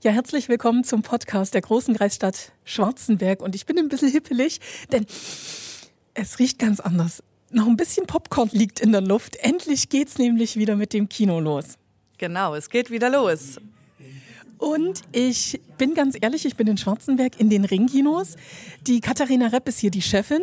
Ja, herzlich willkommen zum Podcast der großen Kreisstadt Schwarzenberg. Und ich bin ein bisschen hippelig, denn es riecht ganz anders. Noch ein bisschen Popcorn liegt in der Luft. Endlich geht's nämlich wieder mit dem Kino los. Genau, es geht wieder los. Und ich bin ganz ehrlich, ich bin in Schwarzenberg in den Ringkinos. Die Katharina Repp ist hier die Chefin.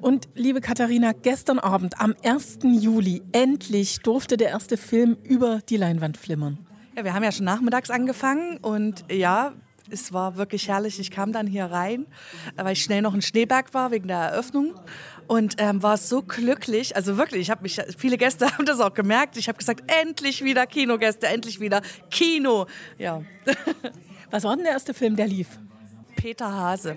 Und liebe Katharina, gestern Abend, am 1. Juli, endlich durfte der erste Film über die Leinwand flimmern. Ja, wir haben ja schon nachmittags angefangen und ja, es war wirklich herrlich. Ich kam dann hier rein, weil ich schnell noch in Schneeberg war wegen der Eröffnung und ähm, war so glücklich. Also wirklich, ich habe mich, viele Gäste haben das auch gemerkt. Ich habe gesagt, endlich wieder Kinogäste, endlich wieder Kino. Ja. Was war denn der erste Film, der lief? Peter Hase.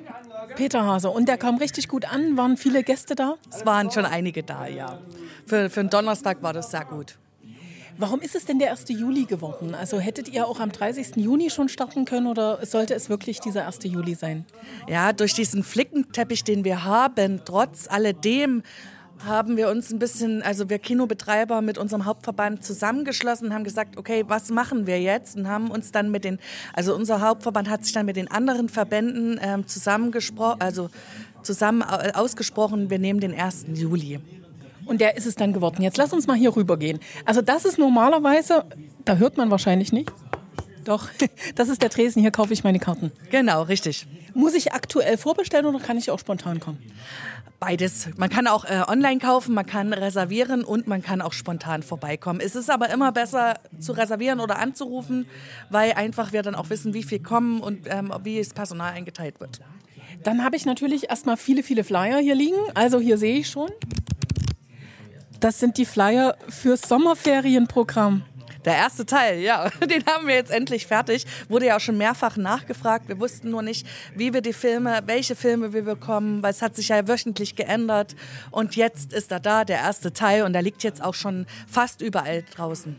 Peter Hase. Und der kam richtig gut an. Waren viele Gäste da? Es waren schon einige da, ja. Für, für einen Donnerstag war das sehr gut. Warum ist es denn der 1. Juli geworden? Also hättet ihr auch am 30. Juni schon starten können oder sollte es wirklich dieser 1. Juli sein? Ja, durch diesen Flickenteppich, den wir haben, trotz alledem haben wir uns ein bisschen, also wir Kinobetreiber mit unserem Hauptverband zusammengeschlossen, haben gesagt, okay, was machen wir jetzt? Und haben uns dann mit den, also unser Hauptverband hat sich dann mit den anderen Verbänden ähm, zusammengesprochen, also zusammen ausgesprochen, wir nehmen den 1. Juli. Und der ist es dann geworden. Jetzt lass uns mal hier rüber gehen. Also das ist normalerweise, da hört man wahrscheinlich nicht. Doch, das ist der Tresen, hier kaufe ich meine Karten. Genau, richtig. Muss ich aktuell vorbestellen oder kann ich auch spontan kommen? Beides. Man kann auch äh, online kaufen, man kann reservieren und man kann auch spontan vorbeikommen. Es ist aber immer besser zu reservieren oder anzurufen, weil einfach wir dann auch wissen, wie viel kommen und ähm, wie das Personal eingeteilt wird. Dann habe ich natürlich erstmal viele, viele Flyer hier liegen. Also hier sehe ich schon. Das sind die Flyer fürs Sommerferienprogramm. Der erste Teil, ja, den haben wir jetzt endlich fertig. Wurde ja auch schon mehrfach nachgefragt. Wir wussten nur nicht, wie wir die Filme, welche Filme wir bekommen, weil es hat sich ja wöchentlich geändert. Und jetzt ist er da, der erste Teil, und der liegt jetzt auch schon fast überall draußen.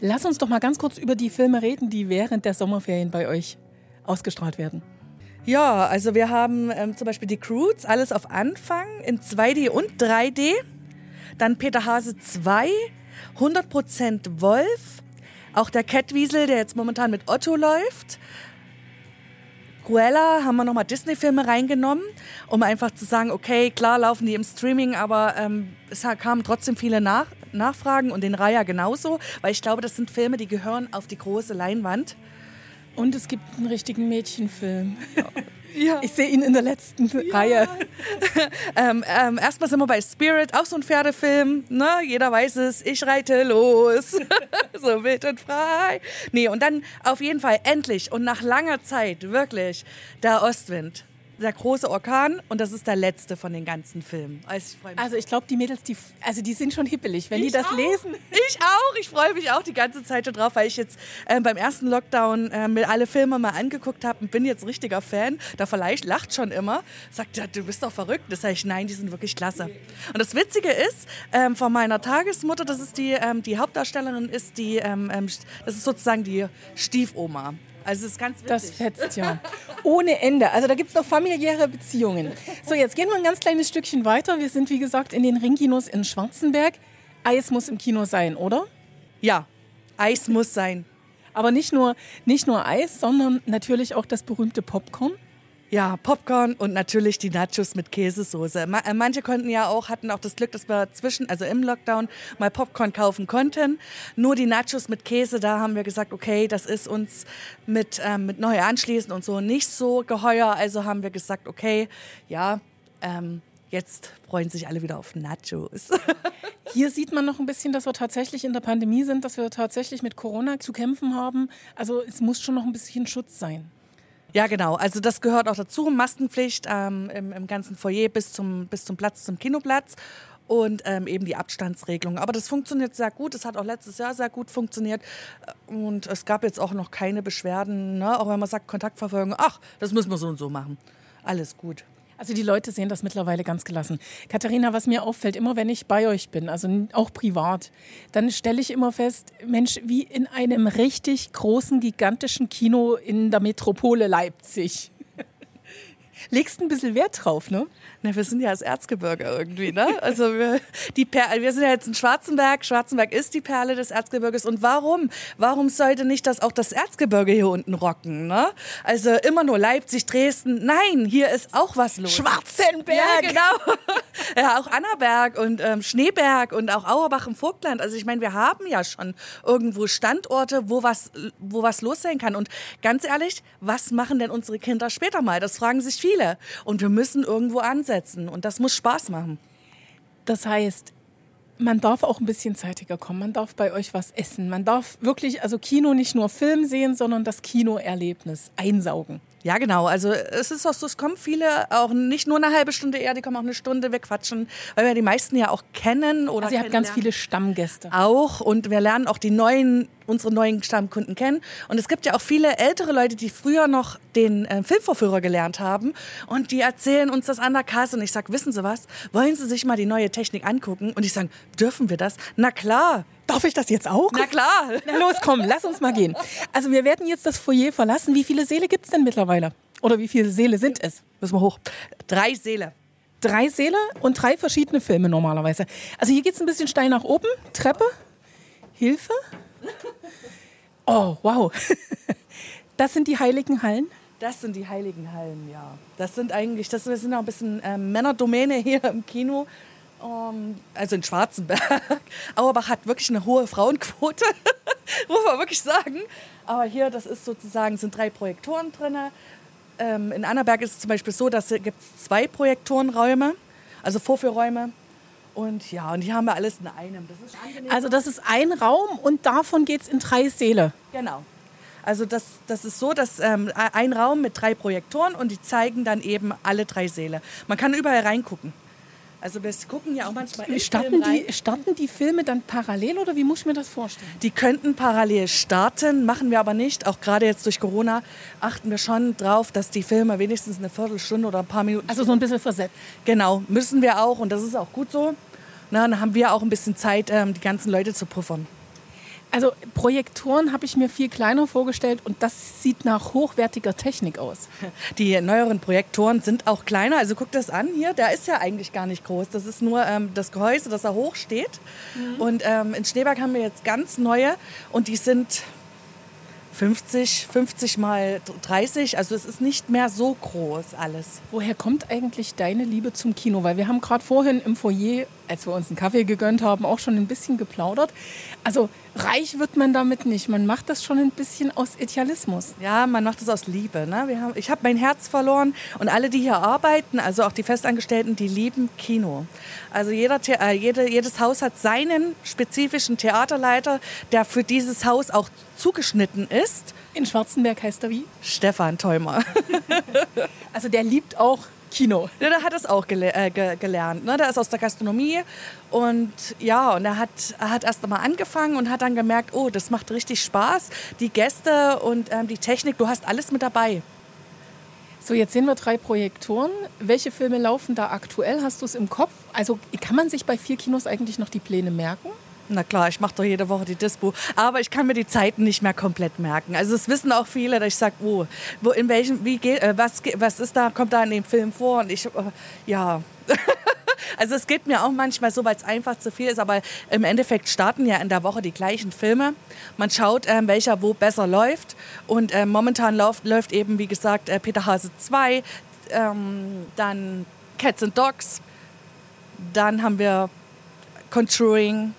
Lass uns doch mal ganz kurz über die Filme reden, die während der Sommerferien bei euch ausgestrahlt werden. Ja, also wir haben ähm, zum Beispiel die Croods, alles auf Anfang in 2D und 3D. Dann Peter Hase 2, 100% Wolf. Auch der Catwiesel, der jetzt momentan mit Otto läuft. Cruella haben wir nochmal Disney-Filme reingenommen, um einfach zu sagen, okay, klar laufen die im Streaming, aber ähm, es kamen trotzdem viele Nach Nachfragen und den Raya genauso, weil ich glaube, das sind Filme, die gehören auf die große Leinwand. Und es gibt einen richtigen Mädchenfilm. Ja. Ich sehe ihn in der letzten ja. Reihe. ähm, ähm, erstmal sind wir bei Spirit, auch so ein Pferdefilm. Ne? Jeder weiß es, ich reite los. so wild und frei. Nee, und dann auf jeden Fall endlich und nach langer Zeit wirklich der Ostwind der große Orkan und das ist der letzte von den ganzen Filmen. Also ich, also ich glaube, die Mädels, die, also die sind schon hippelig, wenn ich die das auch. lesen. Ich auch. Ich freue mich auch die ganze Zeit schon drauf, weil ich jetzt äh, beim ersten Lockdown äh, mir alle Filme mal angeguckt habe und bin jetzt richtiger Fan. Da vielleicht lacht schon immer, sagt, ja, du bist doch verrückt. Das sage ich, nein, die sind wirklich klasse. Und das Witzige ist, ähm, von meiner Tagesmutter, das ist die, ähm, die Hauptdarstellerin, ist die, ähm, ähm das ist sozusagen die Stiefoma. Also es ist ganz witzig. Das fetzt ja. Ohne Ende. Also da gibt es noch familiäre Beziehungen. So, jetzt gehen wir ein ganz kleines Stückchen weiter. Wir sind, wie gesagt, in den Ringkinos in Schwarzenberg. Eis muss im Kino sein, oder? Ja, Eis muss sein. Aber nicht nur, nicht nur Eis, sondern natürlich auch das berühmte Popcorn. Ja, Popcorn und natürlich die Nachos mit Käsesoße. Äh, manche konnten ja auch, hatten auch das Glück, dass wir zwischen, also im Lockdown, mal Popcorn kaufen konnten. Nur die Nachos mit Käse, da haben wir gesagt, okay, das ist uns mit, ähm, mit neu anschließen und so nicht so geheuer. Also haben wir gesagt, okay, ja, ähm, jetzt freuen sich alle wieder auf Nachos. Hier sieht man noch ein bisschen, dass wir tatsächlich in der Pandemie sind, dass wir tatsächlich mit Corona zu kämpfen haben. Also es muss schon noch ein bisschen Schutz sein. Ja, genau. Also das gehört auch dazu. Maskenpflicht ähm, im, im, ganzen Foyer bis zum, bis zum Platz, zum Kinoplatz und ähm, eben die Abstandsregelung. Aber das funktioniert sehr gut. Es hat auch letztes Jahr sehr gut funktioniert. Und es gab jetzt auch noch keine Beschwerden. Ne? Auch wenn man sagt, Kontaktverfolgung, ach, das müssen wir so und so machen. Alles gut. Also die Leute sehen das mittlerweile ganz gelassen. Katharina, was mir auffällt, immer wenn ich bei euch bin, also auch privat, dann stelle ich immer fest, Mensch, wie in einem richtig großen, gigantischen Kino in der Metropole Leipzig. Legst ein bisschen Wert drauf, ne? Na, wir sind ja das Erzgebirge irgendwie, ne? Also wir, die per wir sind ja jetzt in Schwarzenberg. Schwarzenberg ist die Perle des Erzgebirges. Und warum? Warum sollte nicht das auch das Erzgebirge hier unten rocken, ne? Also immer nur Leipzig, Dresden. Nein, hier ist auch was los. Schwarzenberg! Ja, genau. ja, auch Annaberg und ähm, Schneeberg und auch Auerbach im Vogtland. Also ich meine, wir haben ja schon irgendwo Standorte, wo was, wo was los sein kann. Und ganz ehrlich, was machen denn unsere Kinder später mal? Das fragen sich viele. Und wir müssen irgendwo ansetzen und das muss Spaß machen. Das heißt, man darf auch ein bisschen zeitiger kommen. Man darf bei euch was essen. Man darf wirklich, also Kino nicht nur Film sehen, sondern das Kinoerlebnis einsaugen. Ja, genau. Also es ist auch so, es kommen viele auch nicht nur eine halbe Stunde eher, die kommen auch eine Stunde wegquatschen, weil wir die meisten ja auch kennen oder. Also ihr habt ganz viele Stammgäste. Auch und wir lernen auch die neuen, unsere neuen Stammkunden kennen. Und es gibt ja auch viele ältere Leute, die früher noch den äh, Filmvorführer gelernt haben und die erzählen uns das an der Kasse. Und ich sag, wissen Sie was? Wollen Sie sich mal die neue Technik angucken? Und ich sage, dürfen wir das? Na klar. Darf ich das jetzt auch? Na klar. Na los, komm, lass uns mal gehen. Also wir werden jetzt das Foyer verlassen. Wie viele Säle gibt es denn mittlerweile? Oder wie viele Säle sind es? Müssen wir hoch. Drei Säle. Drei Säle und drei verschiedene Filme normalerweise. Also hier geht es ein bisschen steil nach oben. Treppe. Hilfe. Oh, wow. Das sind die heiligen Hallen? Das sind die heiligen Hallen, ja. Das sind eigentlich, das sind auch ein bisschen äh, Männerdomäne hier im Kino. Um, also in Schwarzenberg. Auerbach hat wirklich eine hohe Frauenquote, muss man wirklich sagen. Aber hier, das ist sozusagen, sind drei Projektoren drin. Ähm, in Annaberg ist es zum Beispiel so, dass es zwei Projektorenräume, also Vorführräume. Und ja, und die haben wir alles in einem. Das also das ist ein Raum und davon geht es in drei Säle. Genau. Also das, das ist so, dass ähm, ein Raum mit drei Projektoren und die zeigen dann eben alle drei Säle. Man kann überall reingucken. Also wir gucken ja auch manchmal starten die, starten die Filme dann parallel oder wie muss ich mir das vorstellen? Die könnten parallel starten, machen wir aber nicht. Auch gerade jetzt durch Corona achten wir schon drauf, dass die Filme wenigstens eine Viertelstunde oder ein paar Minuten... Also so ein bisschen versetzt. Genau, müssen wir auch und das ist auch gut so. Na, dann haben wir auch ein bisschen Zeit, ähm, die ganzen Leute zu puffern. Also Projektoren habe ich mir viel kleiner vorgestellt und das sieht nach hochwertiger Technik aus. Die neueren Projektoren sind auch kleiner. Also guck das an hier, der ist ja eigentlich gar nicht groß. Das ist nur ähm, das Gehäuse, das da hoch steht. Mhm. Und ähm, in Schneeberg haben wir jetzt ganz neue und die sind 50, 50 mal 30. Also es ist nicht mehr so groß alles. Woher kommt eigentlich deine Liebe zum Kino? Weil wir haben gerade vorhin im Foyer, als wir uns einen Kaffee gegönnt haben, auch schon ein bisschen geplaudert. Also reich wird man damit nicht. Man macht das schon ein bisschen aus Idealismus. Ja, man macht das aus Liebe. Ne? Wir haben, ich habe mein Herz verloren und alle, die hier arbeiten, also auch die Festangestellten, die lieben Kino. Also jeder, äh, jede, jedes Haus hat seinen spezifischen Theaterleiter, der für dieses Haus auch zugeschnitten ist. In Schwarzenberg heißt er wie? Stefan Theumer. also der liebt auch Kino. Der hat es auch gele äh, ge gelernt. Ne? Der ist aus der Gastronomie und ja, und er hat, er hat erst einmal angefangen und hat dann gemerkt, oh, das macht richtig Spaß. Die Gäste und ähm, die Technik, du hast alles mit dabei. So, jetzt sehen wir drei Projektoren. Welche Filme laufen da aktuell? Hast du es im Kopf? Also kann man sich bei vier Kinos eigentlich noch die Pläne merken? Na klar, ich mache doch jede Woche die Dispo. Aber ich kann mir die Zeiten nicht mehr komplett merken. Also es wissen auch viele, dass ich sage, oh, wo, in welchem, wie geht, äh, was, was ist da, kommt da in dem Film vor? Und ich, äh, ja. also es geht mir auch manchmal so, weil es einfach zu viel ist. Aber im Endeffekt starten ja in der Woche die gleichen Filme. Man schaut, äh, welcher wo besser läuft. Und äh, momentan läuft, läuft eben, wie gesagt, äh, Peter Hase 2, ähm, dann Cats and Dogs, dann haben wir Conjuring,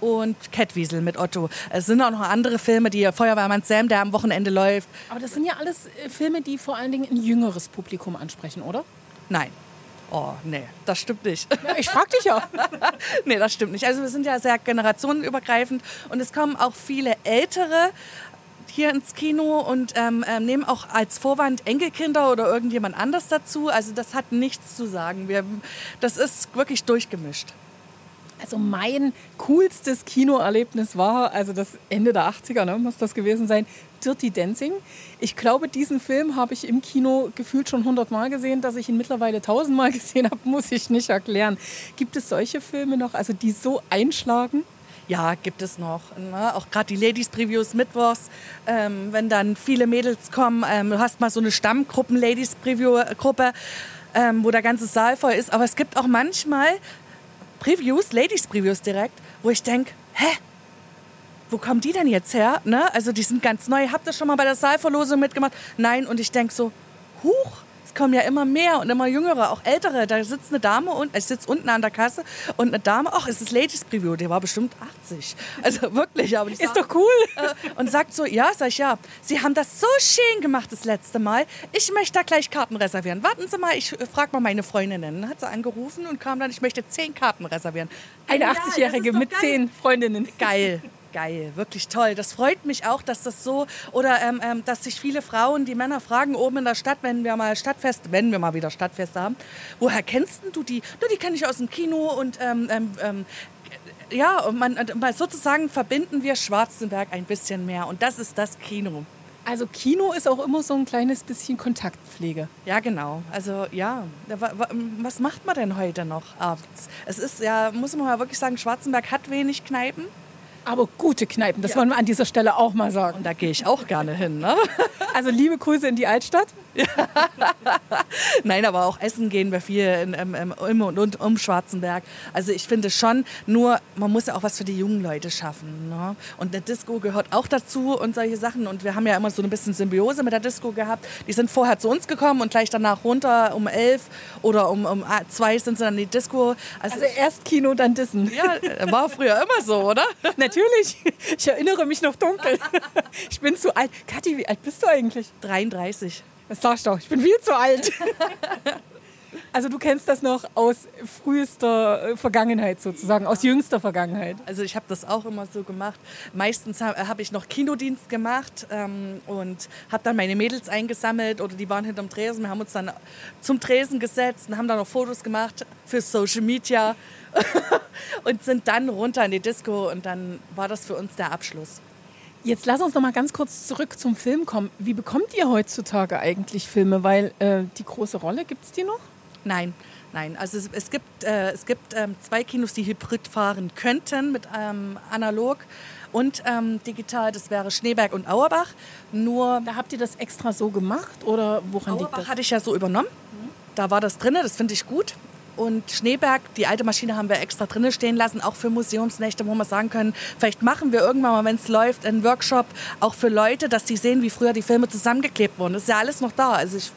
und Catwiesel mit Otto. Es sind auch noch andere Filme, die Feuerwehrmann Sam, der am Wochenende läuft. Aber das sind ja alles äh, Filme, die vor allen Dingen ein jüngeres Publikum ansprechen, oder? Nein. Oh, nee, das stimmt nicht. Ja, ich frag dich ja. nee, das stimmt nicht. Also wir sind ja sehr generationenübergreifend und es kommen auch viele Ältere hier ins Kino und ähm, ähm, nehmen auch als Vorwand Enkelkinder oder irgendjemand anders dazu. Also das hat nichts zu sagen. Wir, das ist wirklich durchgemischt. Also mein coolstes Kinoerlebnis war, also das Ende der 80er ne, muss das gewesen sein, Dirty Dancing. Ich glaube, diesen Film habe ich im Kino gefühlt schon 100 Mal gesehen. Dass ich ihn mittlerweile 1000 Mal gesehen habe, muss ich nicht erklären. Gibt es solche Filme noch, also die so einschlagen? Ja, gibt es noch. Ne? Auch gerade die Ladies-Previews mittwochs, ähm, wenn dann viele Mädels kommen. Ähm, du hast mal so eine Stammgruppen-Ladies-Preview-Gruppe, ähm, wo der ganze Saal voll ist. Aber es gibt auch manchmal Previews, Ladies-Previews direkt, wo ich denke, hä? Wo kommen die denn jetzt her? Ne? Also die sind ganz neu. Habt ihr schon mal bei der Saalverlosung mitgemacht? Nein. Und ich denke so, huch, es kommen ja immer mehr und immer jüngere, auch ältere. Da sitzt eine Dame und ich sitze unten an der Kasse und eine Dame, ach, es ist Ladies Preview, die war bestimmt 80. Also wirklich, aber ist doch cool. Äh, und sagt so, ja, sag ich ja. Sie haben das so schön gemacht das letzte Mal. Ich möchte da gleich Karten reservieren. Warten Sie mal, ich frage mal meine Freundinnen. Dann hat sie angerufen und kam dann, ich möchte zehn Karten reservieren. Eine 80-Jährige mit geil. zehn Freundinnen. Geil. Geil, wirklich toll. Das freut mich auch, dass das so oder ähm, ähm, dass sich viele Frauen, die Männer fragen oben in der Stadt, wenn wir mal Stadtfest, wenn wir mal wieder Stadtfest haben, woher kennst du die? Nur die kenne ich aus dem Kino und ähm, ähm, ähm ja, und man, sozusagen verbinden wir Schwarzenberg ein bisschen mehr und das ist das Kino. Also Kino ist auch immer so ein kleines bisschen Kontaktpflege. Ja, genau. Also ja, was macht man denn heute noch abends? Es ist ja, muss man mal wirklich sagen, Schwarzenberg hat wenig Kneipen. Aber gute Kneipen, das ja. wollen wir an dieser Stelle auch mal sagen. Und da gehe ich auch gerne hin. Ne? Also liebe Grüße in die Altstadt. Nein, aber auch essen gehen wir viel in, in, in, im und um Schwarzenberg. Also ich finde schon, nur man muss ja auch was für die jungen Leute schaffen. Ne? Und eine Disco gehört auch dazu und solche Sachen. Und wir haben ja immer so ein bisschen Symbiose mit der Disco gehabt. Die sind vorher zu uns gekommen und gleich danach runter um elf oder um, um zwei sind sie dann in die Disco. Also, also erst Kino, dann Dissen. Ja, war früher immer so, oder? Natürlich. Ich erinnere mich noch dunkel. Ich bin zu alt. Kathi, wie alt bist du eigentlich? 33. Das sagst du doch, ich bin viel zu alt. Also du kennst das noch aus frühester äh, Vergangenheit sozusagen, aus jüngster Vergangenheit. Also ich habe das auch immer so gemacht. Meistens habe hab ich noch Kinodienst gemacht ähm, und habe dann meine Mädels eingesammelt oder die waren hinterm Tresen. Wir haben uns dann zum Tresen gesetzt und haben dann noch Fotos gemacht für Social Media und sind dann runter in die Disco und dann war das für uns der Abschluss. Jetzt lass uns noch mal ganz kurz zurück zum Film kommen. Wie bekommt ihr heutzutage eigentlich Filme? Weil äh, die große Rolle, gibt es die noch? Nein, nein. Also es, es gibt, äh, es gibt ähm, zwei Kinos, die hybrid fahren könnten mit ähm, analog und ähm, digital. Das wäre Schneeberg und Auerbach. Nur da habt ihr das extra so gemacht oder woran Auerbach liegt das? hatte ich ja so übernommen. Mhm. Da war das drin, das finde ich gut. Und Schneeberg, die alte Maschine haben wir extra drinnen stehen lassen, auch für Museumsnächte, wo wir sagen können, vielleicht machen wir irgendwann mal, wenn es läuft, einen Workshop auch für Leute, dass die sehen, wie früher die Filme zusammengeklebt wurden. Das ist ja alles noch da. Also ich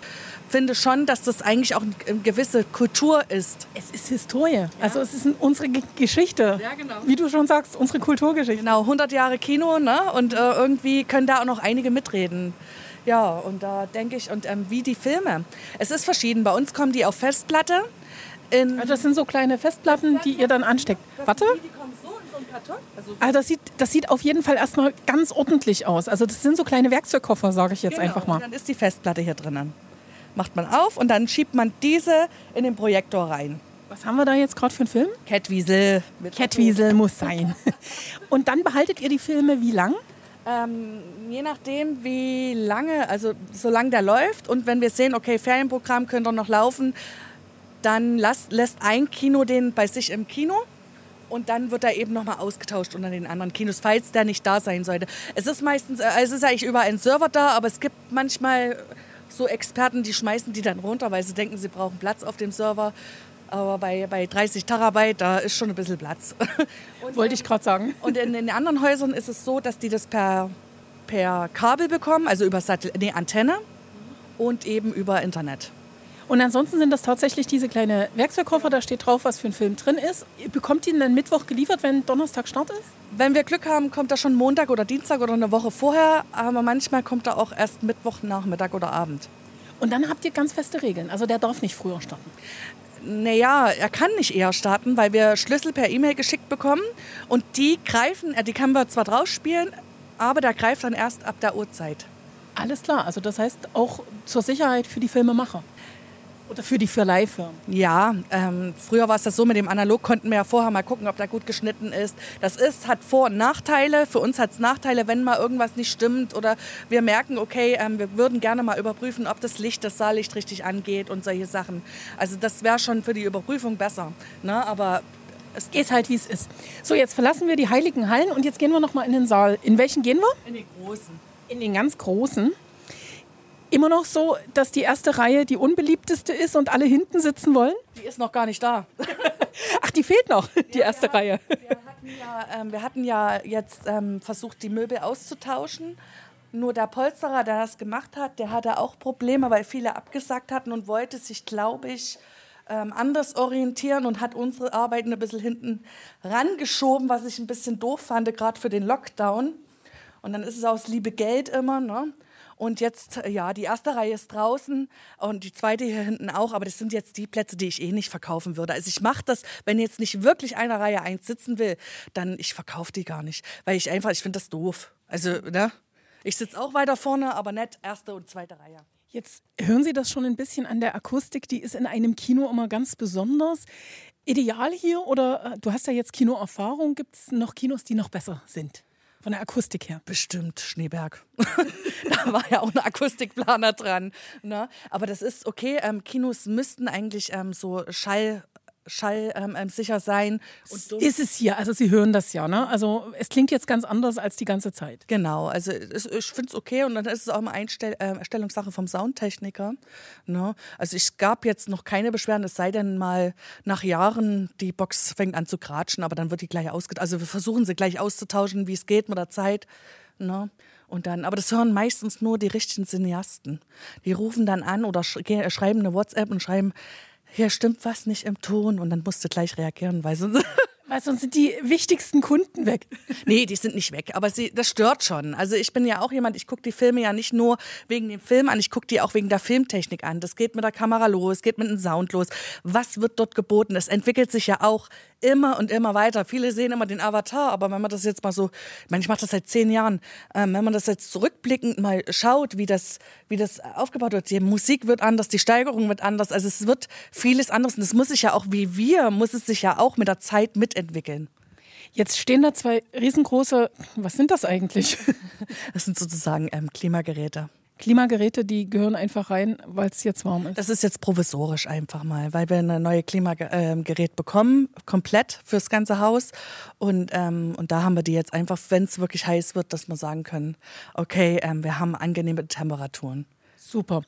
finde schon, dass das eigentlich auch eine gewisse Kultur ist. Es ist Historie. Ja. Also es ist unsere Geschichte. Ja, genau. Wie du schon sagst, unsere Kulturgeschichte. Genau, 100 Jahre Kino ne? und äh, irgendwie können da auch noch einige mitreden. Ja, und da denke ich, und ähm, wie die Filme. Es ist verschieden. Bei uns kommen die auf Festplatte. Also das sind so kleine Festplatten, die ihr dann ansteckt. Warte. Also, so also das, sieht, das sieht auf jeden Fall erstmal ganz ordentlich aus. Also das sind so kleine Werkzeugkoffer, sage ich jetzt genau, einfach mal. Und dann ist die Festplatte hier drinnen. Macht man auf und dann schiebt man diese in den Projektor rein. Was haben wir da jetzt gerade für einen Film? Catwiesel. Catwiesel muss sein. und dann behaltet ihr die Filme wie lang? Ähm, je nachdem, wie lange, also solange der läuft und wenn wir sehen, okay, Ferienprogramm könnte noch laufen, dann lässt, lässt ein Kino den bei sich im Kino und dann wird er eben nochmal ausgetauscht unter den anderen Kinos, falls der nicht da sein sollte. Es ist meistens, äh, es ist eigentlich überall ein Server da, aber es gibt manchmal so Experten, die schmeißen die dann runter, weil sie denken, sie brauchen Platz auf dem Server. Aber bei, bei 30 Terabyte, da ist schon ein bisschen Platz. Und, Wollte ich gerade sagen. Und in, in den anderen Häusern ist es so, dass die das per, per Kabel bekommen, also über Satell nee, Antenne und eben über Internet. Und ansonsten sind das tatsächlich diese kleine Werkzeugkoffer, da steht drauf, was für ein Film drin ist. Bekommt ihr ihn dann Mittwoch geliefert, wenn Donnerstag Start ist? Wenn wir Glück haben, kommt er schon Montag oder Dienstag oder eine Woche vorher, aber manchmal kommt er auch erst Mittwoch, Nachmittag oder Abend. Und dann habt ihr ganz feste Regeln, also der darf nicht früher starten. Naja, er kann nicht eher starten, weil wir Schlüssel per E-Mail geschickt bekommen und die greifen, äh, die können wir zwar drauf spielen, aber der greift dann erst ab der Uhrzeit. Alles klar, also das heißt auch zur Sicherheit für die Filmemacher. Oder für die Verleihfirmen? Ja, ähm, früher war es das so, mit dem Analog konnten wir ja vorher mal gucken, ob da gut geschnitten ist. Das ist, hat Vor- und Nachteile. Für uns hat es Nachteile, wenn mal irgendwas nicht stimmt oder wir merken, okay, ähm, wir würden gerne mal überprüfen, ob das Licht, das Saallicht richtig angeht und solche Sachen. Also das wäre schon für die Überprüfung besser. Ne? Aber Es Ist halt, wie es ist. So, jetzt verlassen wir die heiligen Hallen und jetzt gehen wir noch mal in den Saal. In welchen gehen wir? in den großen. In den ganz großen. Immer noch so, dass die erste Reihe die unbeliebteste ist und alle hinten sitzen wollen? Die ist noch gar nicht da. Ach, die fehlt noch, die erste Reihe. Wir hatten ja, ähm, wir hatten ja jetzt ähm, versucht, die Möbel auszutauschen. Nur der Polsterer, der das gemacht hat, der hatte auch Probleme, weil viele abgesagt hatten und wollte sich, glaube ich, ähm, anders orientieren und hat unsere Arbeiten ein bisschen hinten rangeschoben, was ich ein bisschen doof fand, gerade für den Lockdown. Und dann ist es aus Liebe Geld immer. Ne? Und jetzt, ja, die erste Reihe ist draußen und die zweite hier hinten auch, aber das sind jetzt die Plätze, die ich eh nicht verkaufen würde. Also ich mache das, wenn jetzt nicht wirklich einer Reihe eins sitzen will, dann ich verkaufe die gar nicht, weil ich einfach, ich finde das doof. Also, ne? Ich sitze auch weiter vorne, aber nicht erste und zweite Reihe. Jetzt hören Sie das schon ein bisschen an der Akustik, die ist in einem Kino immer ganz besonders. Ideal hier oder äh, du hast ja jetzt Kinoerfahrung, gibt es noch Kinos, die noch besser sind? Von der Akustik her. Bestimmt Schneeberg. da war ja auch ein Akustikplaner dran. Ne? Aber das ist okay. Ähm, Kinos müssten eigentlich ähm, so Schall schallsicher ähm, ähm, sicher sein. Und dumm- Ist es hier, also Sie hören das ja, ne? Also es klingt jetzt ganz anders als die ganze Zeit. Genau, also es, ich finde es okay und dann ist es auch eine Einstell äh, Erstellungssache vom Soundtechniker. Ne? Also ich gab jetzt noch keine Beschwerden, es sei denn mal nach Jahren, die Box fängt an zu kratschen, aber dann wird die gleich ausgetauscht. Also wir versuchen sie gleich auszutauschen, wie es geht mit der Zeit. Ne? Und dann, aber das hören meistens nur die richtigen Cineasten. Die rufen dann an oder sch ge- schreiben eine WhatsApp und schreiben, hier stimmt was nicht im Ton und dann musst du gleich reagieren, weil sonst Weil sonst sind die wichtigsten Kunden weg. Nee, die sind nicht weg, aber sie, das stört schon. Also ich bin ja auch jemand, ich gucke die Filme ja nicht nur wegen dem Film an, ich gucke die auch wegen der Filmtechnik an. Das geht mit der Kamera los, geht mit dem Sound los. Was wird dort geboten? Es entwickelt sich ja auch immer und immer weiter. Viele sehen immer den Avatar, aber wenn man das jetzt mal so, ich meine, ich mache das seit zehn Jahren, ähm, wenn man das jetzt zurückblickend mal schaut, wie das, wie das aufgebaut wird, die Musik wird anders, die Steigerung wird anders, also es wird vieles anderes und es muss sich ja auch, wie wir, muss es sich ja auch mit der Zeit mitentwickeln. Jetzt stehen da zwei riesengroße, was sind das eigentlich? Das sind sozusagen ähm, Klimageräte. Klimageräte, die gehören einfach rein, weil es jetzt warm ist. Das ist jetzt provisorisch einfach mal, weil wir ein neues Klimagerät bekommen, komplett fürs ganze Haus. Und, ähm, und da haben wir die jetzt einfach, wenn es wirklich heiß wird, dass wir sagen können, okay, ähm, wir haben angenehme Temperaturen. Super.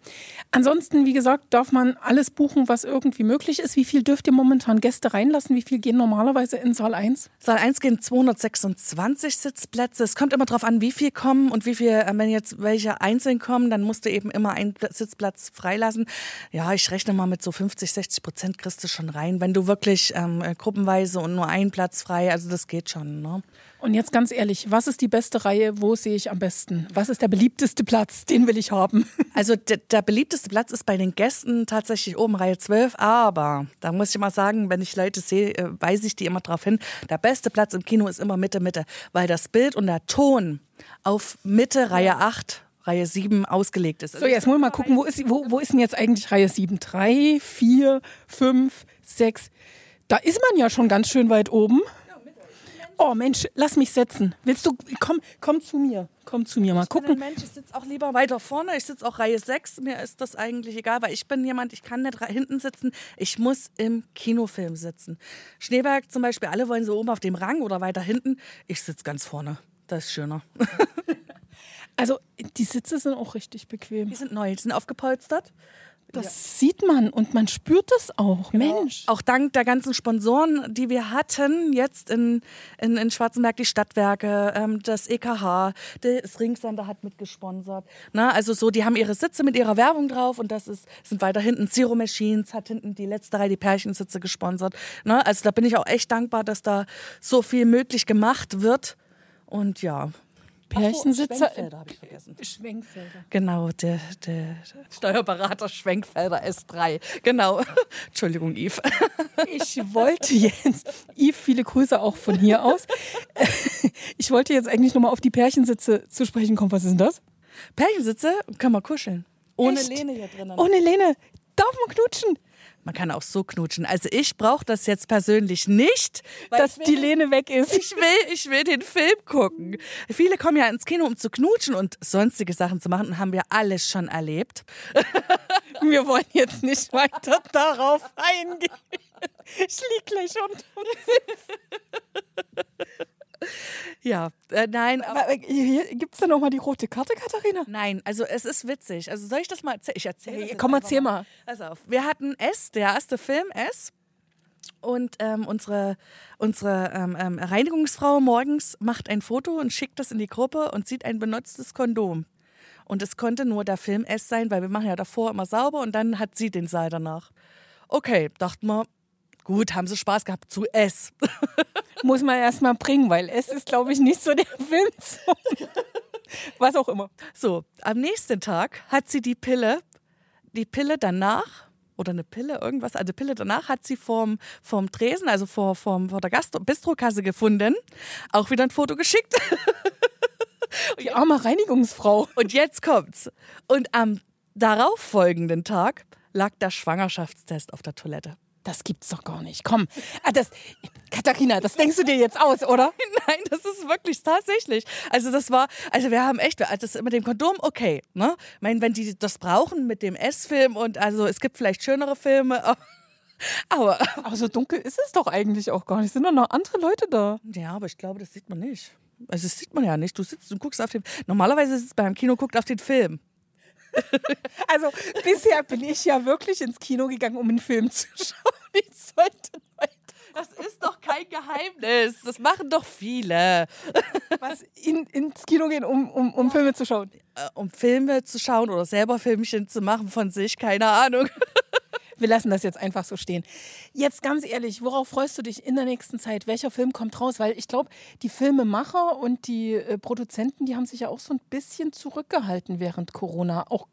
Ansonsten, wie gesagt, darf man alles buchen, was irgendwie möglich ist. Wie viel dürft ihr momentan Gäste reinlassen? Wie viel gehen normalerweise in Saal 1? Saal 1 gehen 226 Sitzplätze. Es kommt immer darauf an, wie viel kommen und wie viel, äh, wenn jetzt welche einzeln kommen, dann musst du eben immer einen Pla- Sitzplatz freilassen. Ja, ich rechne mal mit so 50, 60 Prozent kriegst du schon rein, wenn du wirklich ähm, äh, gruppenweise und nur einen Platz frei, also das geht schon. Ne? Und jetzt ganz ehrlich, was ist die beste Reihe? Wo sehe ich am besten? Was ist der beliebteste Platz? Den will ich haben. Also der, der beliebteste Platz ist bei den Gästen tatsächlich oben Reihe 12, aber da muss ich mal sagen, wenn ich Leute sehe, äh, weise ich die immer darauf hin, der beste Platz im Kino ist immer Mitte, Mitte, weil das Bild und der Ton auf Mitte, Reihe 8, Reihe 7 ausgelegt ist. So, jetzt wollen wir mal gucken, wo ist, wo, wo ist denn jetzt eigentlich Reihe 7? 3, 4, 5, 6. Da ist man ja schon ganz schön weit oben. Oh Mensch, lass mich setzen. Willst du, komm, komm zu mir. Komm zu mir, mal Ich gucken. Mensch, ich sitze auch lieber weiter vorne. Ich sitze auch Reihe 6. Mir ist das eigentlich egal, weil ich bin jemand, ich kann nicht hinten sitzen. Ich muss im Kinofilm sitzen. Schneeberg zum Beispiel, alle wollen so oben auf dem Rang oder weiter hinten. Ich sitze ganz vorne. Das ist schöner. Also, die Sitze sind auch richtig bequem. Die sind neu, die sind aufgepolstert. Das sieht man und man spürt es auch. Mensch. Auch dank der ganzen Sponsoren, die wir hatten, jetzt in, in, in Schwarzenberg, die Stadtwerke, ähm, das EKH, das Ringsender hat mitgesponsert. Na, also so, die haben ihre Sitze mit ihrer Werbung drauf und das ist, sind weiter hinten Zero Machines, hat hinten die letzte Reihe die Pärchensitze gesponsert. Na, also da bin ich auch echt dankbar, dass da so viel möglich gemacht wird. Und ja. Pärchensitze. Schwenkfelder habe ich vergessen. Schwenkfelder. Genau, der, der Steuerberater Schwenkfelder S3. Genau. Entschuldigung, Yves. Ich wollte jetzt, Yves, viele Grüße auch von hier aus. Ich wollte jetzt eigentlich nochmal auf die Pärchensitze zu sprechen kommen. Was ist denn das? Pärchensitze kann man kuscheln. Ohne Echt? Lehne hier drinnen. Ohne Lene. Darf man knutschen? Man kann auch so knutschen. Also ich brauche das jetzt persönlich nicht, weil Dass die Lene weg ist. ich will, ich will den Film gucken. Viele kommen ja ins Kino, um zu knutschen und sonstige Sachen zu machen. Und haben wir alles schon erlebt. Wir wollen jetzt nicht weiter darauf eingehen. Ich lieg gleich unter. Ja, äh, nein, hier gibt's da noch mal die rote Karte, Katharina? nein, also es ist witzig. Also soll ich das mal erzählen? Ich erzähle jetzt Komm, erzähl mal. Pass auf, wir hatten S, der erste Film S. Und ähm, unsere, unsere ähm, ähm, Reinigungsfrau morgens macht ein Foto und schickt das in die Gruppe und sieht ein benutztes Kondom. Und es konnte nur der Film S sein, weil wir machen ja davor immer sauber und dann hat sie den Saal danach. Okay, dachten wir, gut, haben sie Spaß gehabt zu S. Muss man erst mal bringen, weil es ist, glaube ich, nicht so der Film. Was auch immer. So, am nächsten Tag hat sie die Pille, die Pille danach, oder eine Pille, irgendwas, also Pille danach hat sie vorm, vorm Tresen, also vor, vorm, vor der Gastro Bistrokasse gefunden. Auch wieder ein Foto geschickt. Die arme Reinigungsfrau. Und jetzt kommt's. Und am darauffolgenden Tag lag der Schwangerschaftstest auf der Toilette. Das gibt's doch gar nicht. Komm. Ah, das, Katharina, das denkst du dir jetzt aus, oder? Nein, das ist wirklich tatsächlich. Also das war, also wir haben echt, das mit dem Kondom, okay, ne? Ich meine, wenn die das brauchen mit dem S-Film und also es gibt vielleicht schönere Filme, aber Aber so dunkel ist es doch eigentlich auch gar nicht. Sind doch noch andere Leute da. ja, aber ich glaube, das sieht man nicht. Also das sieht man ja nicht. Du sitzt und guckst auf den. Normalerweise ist es beim Kino guckt auf den Film. Also bisher bin ich ja wirklich ins Kino gegangen, um einen Film zu schauen. Ich sollte Das ist doch kein Geheimnis. Das machen doch viele. was in, ins Kino gehen, um, um, um Filme zu schauen. Äh, Um Filme zu schauen oder selber Filmchen zu machen von sich, keine Ahnung. Wir lassen das jetzt einfach so stehen. Jetzt ganz ehrlich, worauf freust du dich in der nächsten Zeit? Welcher Film kommt raus? Weil ich glaube, die Filmemacher und die äh, Produzenten, die haben sich ja auch so ein bisschen zurückgehalten während Corona, auch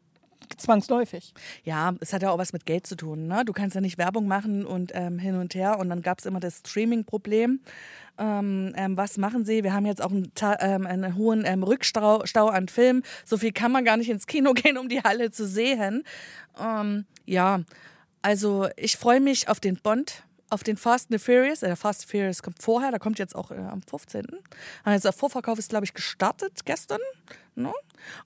zwangsläufig. Ja, es hat ja auch was mit Geld zu tun. Ne? Du kannst ja nicht Werbung machen und ähm, hin und her. Und dann gab es immer das Streaming-Problem. Ähm, ähm, was machen sie? Wir haben jetzt auch einen, ähm, einen hohen ähm, Rückstau Stau an Filmen. So viel kann man gar nicht ins Kino gehen, um die Halle zu sehen. Ähm, ja, also ich freue mich auf den Bond. Auf den Fast and the Furious, der Fast and Furious kommt vorher, der kommt jetzt auch äh, am 15. Also der Vorverkauf ist, glaube ich, gestartet gestern. Ne?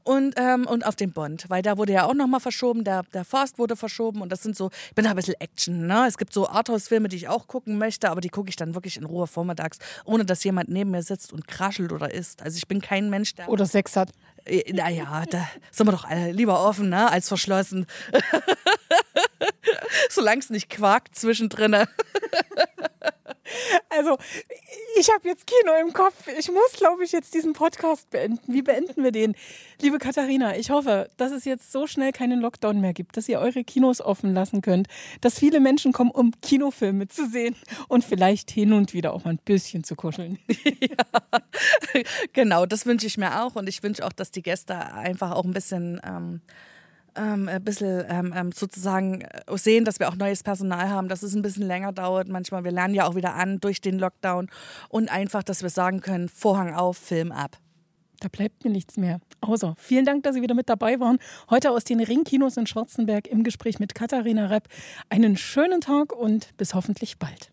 Und, ähm, und auf den Bond, weil da wurde ja auch nochmal verschoben, der, der Fast wurde verschoben und das sind so, ich bin da ein bisschen Action, ne? Es gibt so Arthouse-Filme, die ich auch gucken möchte, aber die gucke ich dann wirklich in Ruhe vormittags, ohne dass jemand neben mir sitzt und kraschelt oder isst. Also ich bin kein Mensch, der. Oder Sex hat. Äh, Naja, da sind wir doch lieber offen, ne, als verschlossen. Solange es nicht quakt zwischendrin. Also, ich habe jetzt Kino im Kopf. Ich muss, glaube ich, jetzt diesen Podcast beenden. Wie beenden wir den? Liebe Katharina, ich hoffe, dass es jetzt so schnell keinen Lockdown mehr gibt, dass ihr eure Kinos offen lassen könnt, dass viele Menschen kommen, um Kinofilme zu sehen und vielleicht hin und wieder auch mal ein bisschen zu kuscheln. genau, das wünsche ich mir auch und ich wünsche auch, dass die Gäste einfach auch ein bisschen. Ähm, ähm, ein bisschen ähm, ähm, sozusagen äh, sehen, dass wir auch neues Personal haben, dass es ein bisschen länger dauert. Manchmal, wir lernen ja auch wieder an durch den Lockdown und einfach, dass wir sagen können, Vorhang auf, Film ab. Da bleibt mir nichts mehr. Außer vielen Dank, dass Sie wieder mit dabei waren. Heute aus den Ringkinos in Schwarzenberg im Gespräch mit Katharina Repp. Einen schönen Tag und bis hoffentlich bald.